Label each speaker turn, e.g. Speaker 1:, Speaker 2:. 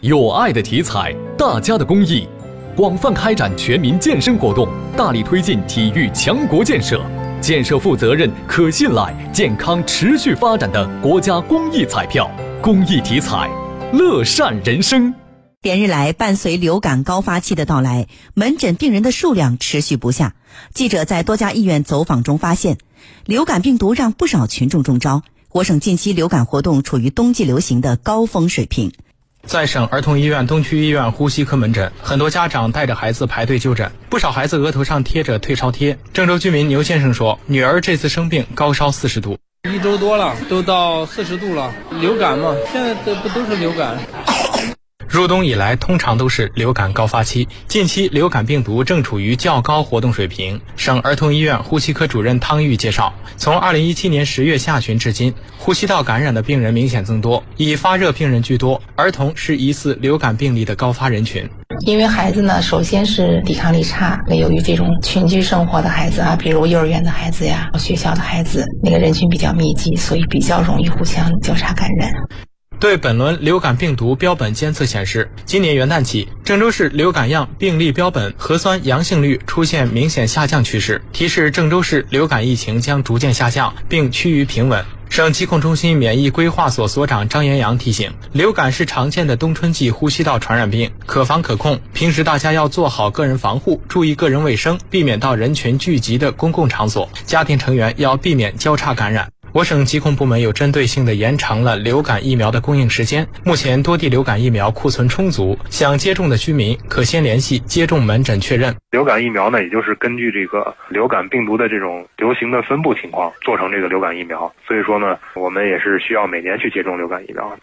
Speaker 1: 有爱的体彩，大家的公益，广泛开展全民健身活动，大力推进体育强国建设，建设负责任、可信赖、健康持续发展的国家公益彩票。公益体彩，乐善人生。
Speaker 2: 连日来，伴随流感高发期的到来，门诊病人的数量持续不下。记者在多家医院走访中发现，流感病毒让不少群众中招。我省近期流感活动处于冬季流行的高峰水平。
Speaker 3: 在省儿童医院东区医院呼吸科门诊，很多家长带着孩子排队就诊，不少孩子额头上贴着退烧贴。郑州居民牛先生说：“女儿这次生病，高烧四十度，
Speaker 4: 一周多了，都到四十度了。流感嘛，现在这不都是流感。”
Speaker 3: 入冬以来，通常都是流感高发期。近期流感病毒正处于较高活动水平。省儿童医院呼吸科主任汤玉介绍，从2017年10月下旬至今，呼吸道感染的病人明显增多，以发热病人居多。儿童是疑似流感病例的高发人群。
Speaker 5: 因为孩子呢，首先是抵抗力差，那由于这种群居生活的孩子啊，比如幼儿园的孩子呀，学校的孩子，那个人群比较密集，所以比较容易互相交叉感染。
Speaker 3: 对本轮流感病毒标本监测显示，今年元旦起，郑州市流感样病例标本核酸阳性率出现明显下降趋势，提示郑州市流感疫情将逐渐下降，并趋于平稳。省疾控中心免疫规划所所长张延阳提醒，流感是常见的冬春季呼吸道传染病，可防可控。平时大家要做好个人防护，注意个人卫生，避免到人群聚集的公共场所，家庭成员要避免交叉感染。我省疾控部门有针对性地延长了流感疫苗的供应时间。目前多地流感疫苗库存充足，想接种的居民可先联系接种门诊确认。
Speaker 6: 流感疫苗呢，也就是根据这个流感病毒的这种流行的分布情况做成这个流感疫苗。所以说呢，我们也是需要每年去接种流感疫苗。